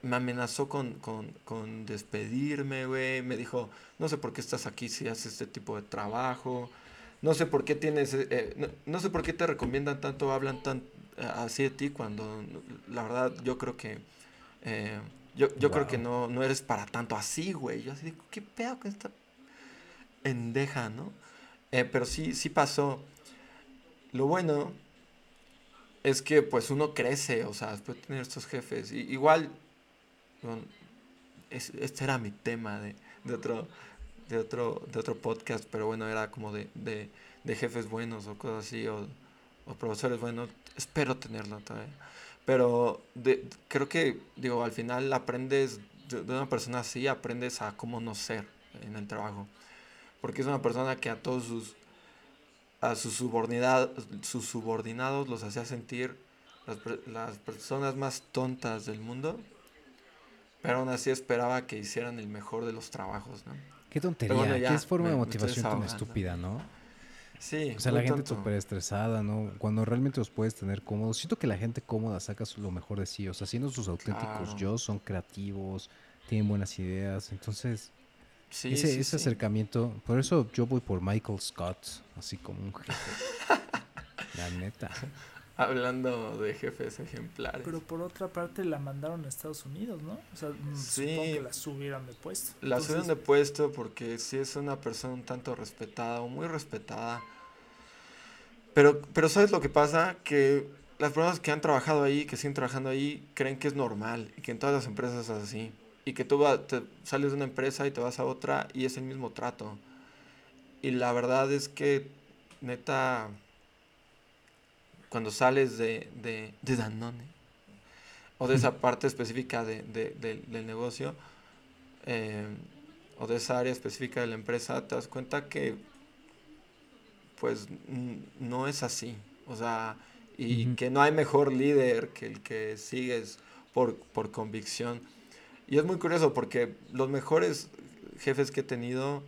S2: me amenazó con, con, con despedirme, güey. Me dijo, no sé por qué estás aquí si haces este tipo de trabajo. No sé por qué tienes, eh, eh, no, no, sé por qué te recomiendan tanto, hablan tan, así de ti cuando la verdad yo creo que eh, yo, yo creo que no, no eres para tanto así, güey. Yo así digo, ¿qué pedo con esta pendeja, no? Eh, pero sí, sí pasó. Lo bueno es que pues uno crece, o sea, después de tener estos jefes. Y, igual, este era mi tema de, de, otro, de, otro, de otro podcast, pero bueno, era como de, de, de jefes buenos o cosas así, o, o profesores buenos espero tenerlo todavía. Pero de, creo que, digo, al final aprendes de, una persona así, aprendes a cómo no ser en el trabajo. Porque es una persona que a todos sus, a sus, subordinados, sus subordinados los hacía sentir las, las personas más tontas del mundo. Pero aún así esperaba que hicieran el mejor de los trabajos, ¿no?
S1: Qué tontería, qué es forma de motivación tan estúpida, ¿no?
S2: Sí.
S1: O sea, la gente súper estresada, ¿no? Cuando realmente los puedes tener cómodos. Siento que la gente cómoda saca lo mejor de sí. O sea, siendo sus auténticos yo, son creativos, tienen buenas ideas. Entonces, sí, ese, ese acercamiento. Por eso yo voy por Michael Scott, así como un jefe. la neta.
S2: Hablando de jefes ejemplares.
S3: Pero por otra parte la mandaron a Estados Unidos, ¿no? O sea, mm, supongo que la subieron de puesto.
S2: La subieron de puesto porque sí es una persona un tanto respetada o muy respetada. Pero, pero ¿sabes lo que pasa? Que las personas que han trabajado ahí, que siguen trabajando ahí, creen que es normal y que en todas las empresas es así. Y que tú te sales de una empresa y te vas a otra y es el mismo trato. Y la verdad es que, neta, cuando sales de, de, de Danone o de esa parte específica de, del negocio, eh, o de esa área específica de la empresa, te das cuenta que pues no es así. O sea, y que no hay mejor líder que el que sigues por, por convicción. Y es muy curioso porque los mejores jefes que he tenido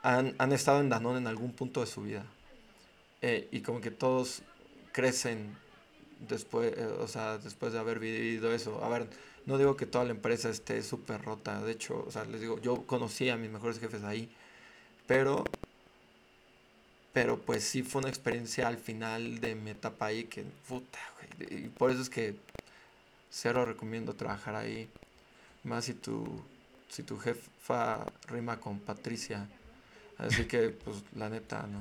S2: han, han estado en Danone en algún punto de su vida. Eh, y como que todos crecen después, eh, o sea, después de haber vivido eso. A ver, no digo que toda la empresa esté súper rota, de hecho, o sea, les digo, yo conocí a mis mejores jefes ahí, pero, pero pues sí fue una experiencia al final de mi etapa ahí que, puta, güey, y por eso es que cero recomiendo trabajar ahí, más si tu, si tu jefa rima con Patricia, así que, pues, la neta, no.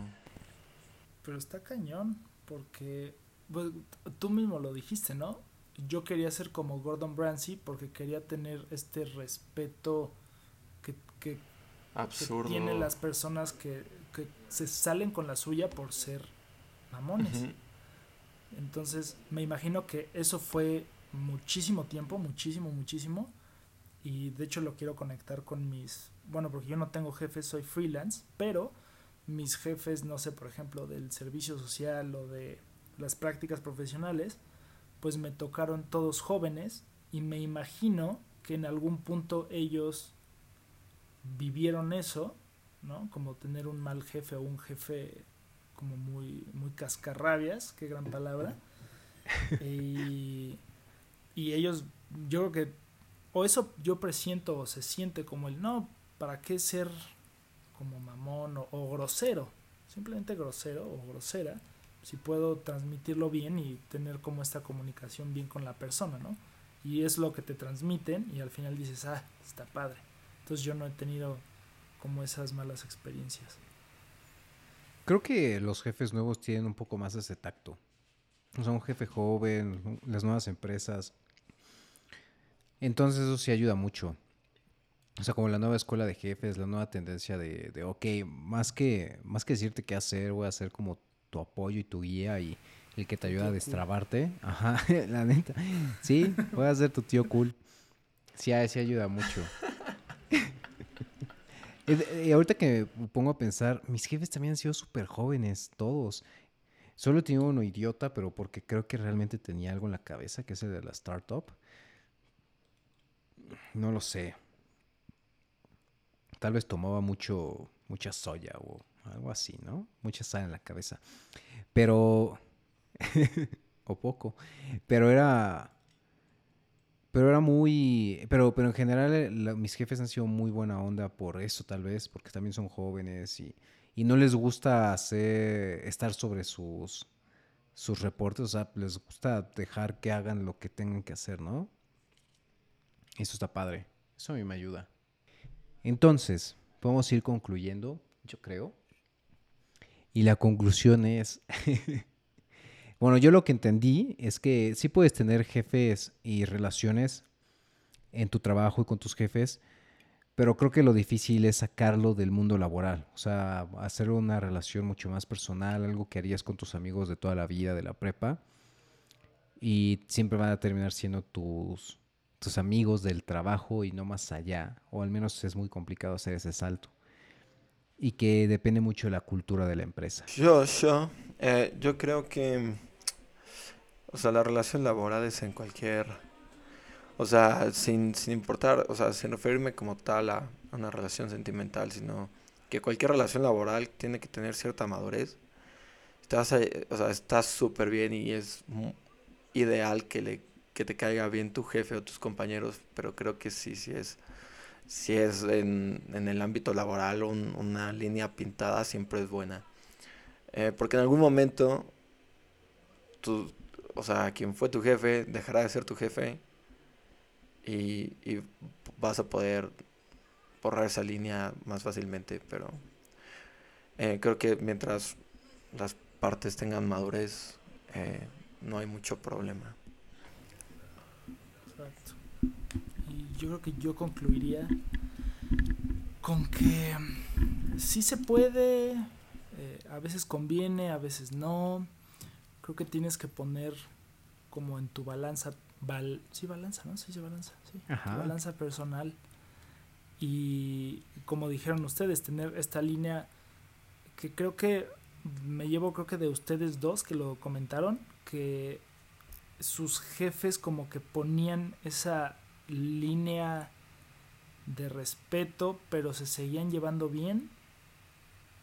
S3: Pero está cañón, porque pues, tú mismo lo dijiste, ¿no? Yo quería ser como Gordon Ramsay porque quería tener este respeto que, que, Absurdo. tienen las personas que, que, se salen con la suya por ser mamones. Entonces, me imagino que eso fue muchísimo tiempo, muchísimo, muchísimo. Y de hecho lo quiero conectar con mis... Bueno, porque yo no tengo jefes, soy freelance, pero mis jefes, no sé, por ejemplo, del servicio social o de las prácticas profesionales, pues me tocaron todos jóvenes y me imagino que en algún punto ellos vivieron eso, ¿no? Como tener un mal jefe o un jefe como muy, muy cascarrabias, qué gran palabra. y, y ellos, yo creo que, o eso yo presiento o se siente como el, no, ¿para qué ser como mamón o, grosero? Simplemente grosero o grosera si puedo transmitirlo bien y tener como esta comunicación bien con la persona, ¿no? Y es lo que te transmiten y al final dices, ah, está padre. Entonces yo no he tenido como esas malas experiencias.
S1: Creo que los jefes nuevos tienen un poco más ese tacto. O sea, un jefe joven, las nuevas empresas. Entonces eso sí ayuda mucho. O sea, como la nueva escuela de jefes, la nueva tendencia de, de ok, más que, más que decirte qué hacer, voy a hacer como tu apoyo y tu guía y el que te ayuda a destrabarte. Ajá, la neta. Sí, voy a ser tu tío cool. Sí, sí ayuda mucho. y ahorita que me pongo a pensar, mis jefes también han sido súper jóvenes, todos. Solo he tenido uno idiota, pero porque creo que realmente tenía algo en la cabeza, que es el de la startup. No lo sé. Tal vez tomaba mucho, mucha soya o algo así, ¿no? Mucha sal en la cabeza. Pero, o poco, pero era, pero era muy, pero, pero en general eh, mis jefes han sido muy buena onda por eso tal vez, porque también son jóvenes y, y no les gusta hacer, estar sobre sus, sus reportes, o sea, les gusta dejar que hagan lo que tengan que hacer, ¿no? Eso está padre, eso a mí me ayuda. Entonces, podemos ir concluyendo, yo creo. Y la conclusión es, bueno, yo lo que entendí es que sí puedes tener jefes y relaciones en tu trabajo y con tus jefes, pero creo que lo difícil es sacarlo del mundo laboral, o sea, hacer una relación mucho más personal, algo que harías con tus amigos de toda la vida, de la prepa, y siempre van a terminar siendo tus, tus amigos del trabajo y no más allá, o al menos es muy complicado hacer ese salto y que depende mucho de la cultura de la empresa.
S2: Yo, yo, eh, yo creo que, o sea, la relación laboral es en cualquier, o sea, sin, sin importar, o sea, sin referirme como tal a una relación sentimental, sino que cualquier relación laboral tiene que tener cierta madurez. Estás, o sea, estás súper bien y es ideal que, le, que te caiga bien tu jefe o tus compañeros, pero creo que sí, sí es si es en, en el ámbito laboral una línea pintada siempre es buena. Eh, porque en algún momento, tú, o sea, quien fue tu jefe dejará de ser tu jefe y, y vas a poder borrar esa línea más fácilmente, pero eh, creo que mientras las partes tengan madurez, eh, no hay mucho problema.
S3: Exacto yo creo que yo concluiría con que sí se puede, eh, a veces conviene, a veces no. Creo que tienes que poner como en tu balanza, sí, balanza, ¿no? Sí, balanza, sí. balanza personal y como dijeron ustedes, tener esta línea que creo que me llevo creo que de ustedes dos que lo comentaron, que sus jefes como que ponían esa línea de respeto, pero se seguían llevando bien.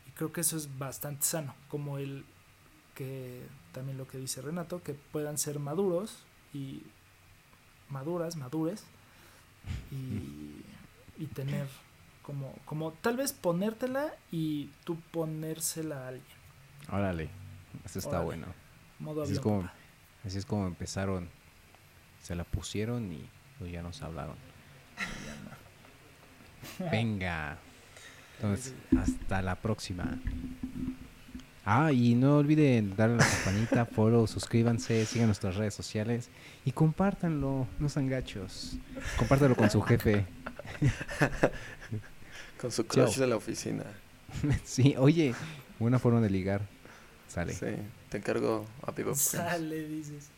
S3: Y creo que eso es bastante sano, como el que también lo que dice Renato, que puedan ser maduros y maduras, madures y, y tener como, como tal vez ponértela y tú ponérsela a alguien.
S1: Órale, eso está
S3: Órale.
S1: bueno.
S3: Modo
S1: es, como,
S3: papá.
S1: Así es como empezaron. Se la pusieron y pues, ya nos hablaron. Venga. Entonces, hasta la próxima. Ah, y no olviden darle a la campanita, follow, suscríbanse, sigan nuestras redes sociales y compártanlo, no sean gachos. Compártelo con su jefe.
S2: Con su
S1: Chao.
S2: crush de la oficina.
S1: Sí, oye, buena forma de ligar. Sale.
S2: Sí, te encargo a.
S3: Sale, dices.